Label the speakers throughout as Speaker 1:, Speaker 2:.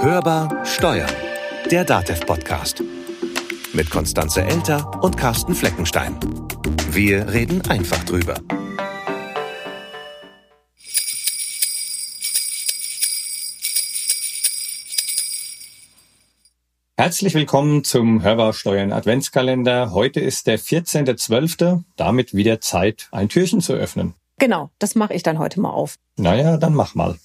Speaker 1: Hörbar Steuern, der DATEV-Podcast. Mit Konstanze Elter und Carsten Fleckenstein. Wir reden einfach drüber.
Speaker 2: Herzlich willkommen zum Hörbar Steuern Adventskalender. Heute ist der 14.12., damit wieder Zeit, ein Türchen zu öffnen.
Speaker 3: Genau, das mache ich dann heute mal auf.
Speaker 2: Naja, dann mach mal.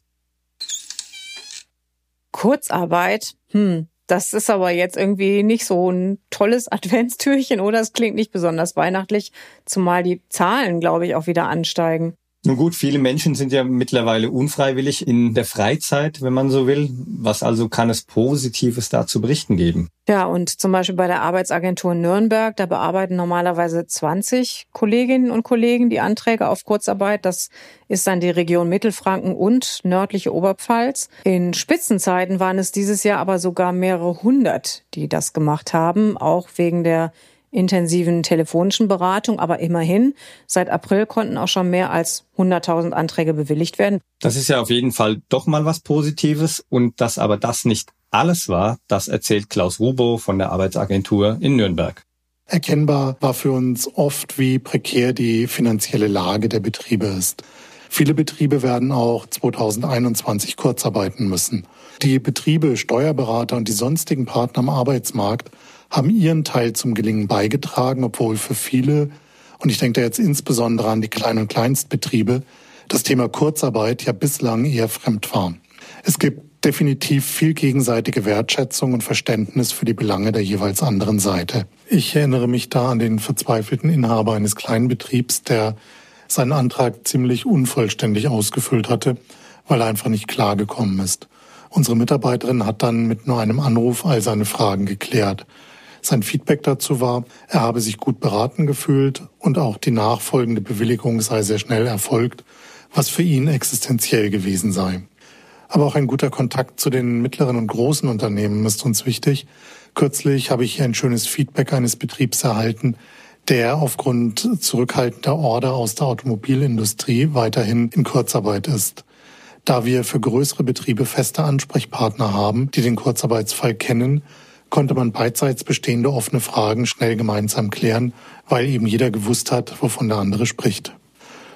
Speaker 3: Kurzarbeit, hm, das ist aber jetzt irgendwie nicht so ein tolles Adventstürchen oder es klingt nicht besonders weihnachtlich, zumal die Zahlen, glaube ich, auch wieder ansteigen.
Speaker 2: Nun gut, viele Menschen sind ja mittlerweile unfreiwillig in der Freizeit, wenn man so will. Was also kann es Positives da zu berichten geben?
Speaker 3: Ja, und zum Beispiel bei der Arbeitsagentur Nürnberg, da bearbeiten normalerweise 20 Kolleginnen und Kollegen die Anträge auf Kurzarbeit. Das ist dann die Region Mittelfranken und nördliche Oberpfalz. In Spitzenzeiten waren es dieses Jahr aber sogar mehrere hundert, die das gemacht haben, auch wegen der intensiven telefonischen Beratung, aber immerhin, seit April konnten auch schon mehr als 100.000 Anträge bewilligt werden.
Speaker 2: Das ist ja auf jeden Fall doch mal was Positives und dass aber das nicht alles war, das erzählt Klaus Rubo von der Arbeitsagentur in Nürnberg.
Speaker 4: Erkennbar war für uns oft, wie prekär die finanzielle Lage der Betriebe ist. Viele Betriebe werden auch 2021 kurzarbeiten müssen. Die Betriebe, Steuerberater und die sonstigen Partner am Arbeitsmarkt haben ihren Teil zum Gelingen beigetragen, obwohl für viele, und ich denke da jetzt insbesondere an die Klein- und Kleinstbetriebe, das Thema Kurzarbeit ja bislang eher fremd war. Es gibt definitiv viel gegenseitige Wertschätzung und Verständnis für die Belange der jeweils anderen Seite. Ich erinnere mich da an den verzweifelten Inhaber eines kleinen Betriebs, der seinen Antrag ziemlich unvollständig ausgefüllt hatte, weil er einfach nicht klargekommen ist. Unsere Mitarbeiterin hat dann mit nur einem Anruf all seine Fragen geklärt. Sein Feedback dazu war, er habe sich gut beraten gefühlt und auch die nachfolgende Bewilligung sei sehr schnell erfolgt, was für ihn existenziell gewesen sei. Aber auch ein guter Kontakt zu den mittleren und großen Unternehmen ist uns wichtig. Kürzlich habe ich hier ein schönes Feedback eines Betriebs erhalten, der aufgrund zurückhaltender Order aus der Automobilindustrie weiterhin in Kurzarbeit ist. Da wir für größere Betriebe feste Ansprechpartner haben, die den Kurzarbeitsfall kennen, konnte man beidseits bestehende offene Fragen schnell gemeinsam klären, weil eben jeder gewusst hat, wovon der andere spricht.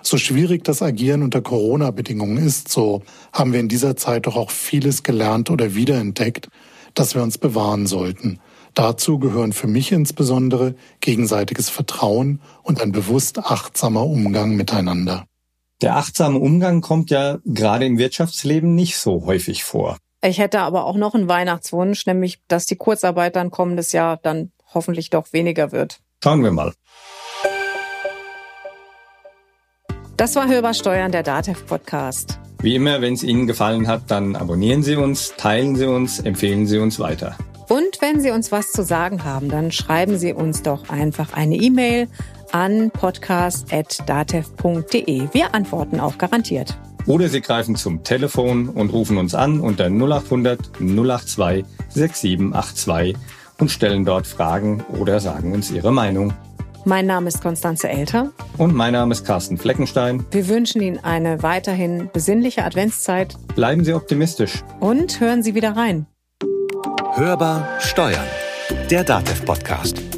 Speaker 4: So schwierig das Agieren unter Corona-Bedingungen ist, so haben wir in dieser Zeit doch auch vieles gelernt oder wiederentdeckt, das wir uns bewahren sollten. Dazu gehören für mich insbesondere gegenseitiges Vertrauen und ein bewusst achtsamer Umgang miteinander.
Speaker 2: Der achtsame Umgang kommt ja gerade im Wirtschaftsleben nicht so häufig vor.
Speaker 3: Ich hätte aber auch noch einen Weihnachtswunsch, nämlich, dass die Kurzarbeit dann kommendes Jahr dann hoffentlich doch weniger wird.
Speaker 2: Schauen wir mal.
Speaker 3: Das war Hörbar Steuern, der DATEV Podcast.
Speaker 2: Wie immer, wenn es Ihnen gefallen hat, dann abonnieren Sie uns, teilen Sie uns, empfehlen Sie uns weiter.
Speaker 3: Und wenn Sie uns was zu sagen haben, dann schreiben Sie uns doch einfach eine E-Mail an podcast.datev.de. Wir antworten auch garantiert.
Speaker 2: Oder Sie greifen zum Telefon und rufen uns an unter 0800 082 6782 und stellen dort Fragen oder sagen uns Ihre Meinung.
Speaker 3: Mein Name ist Konstanze Elter.
Speaker 2: Und mein Name ist Carsten Fleckenstein.
Speaker 3: Wir wünschen Ihnen eine weiterhin besinnliche Adventszeit.
Speaker 2: Bleiben Sie optimistisch.
Speaker 3: Und hören Sie wieder rein.
Speaker 1: Hörbar Steuern, der DATEV-Podcast.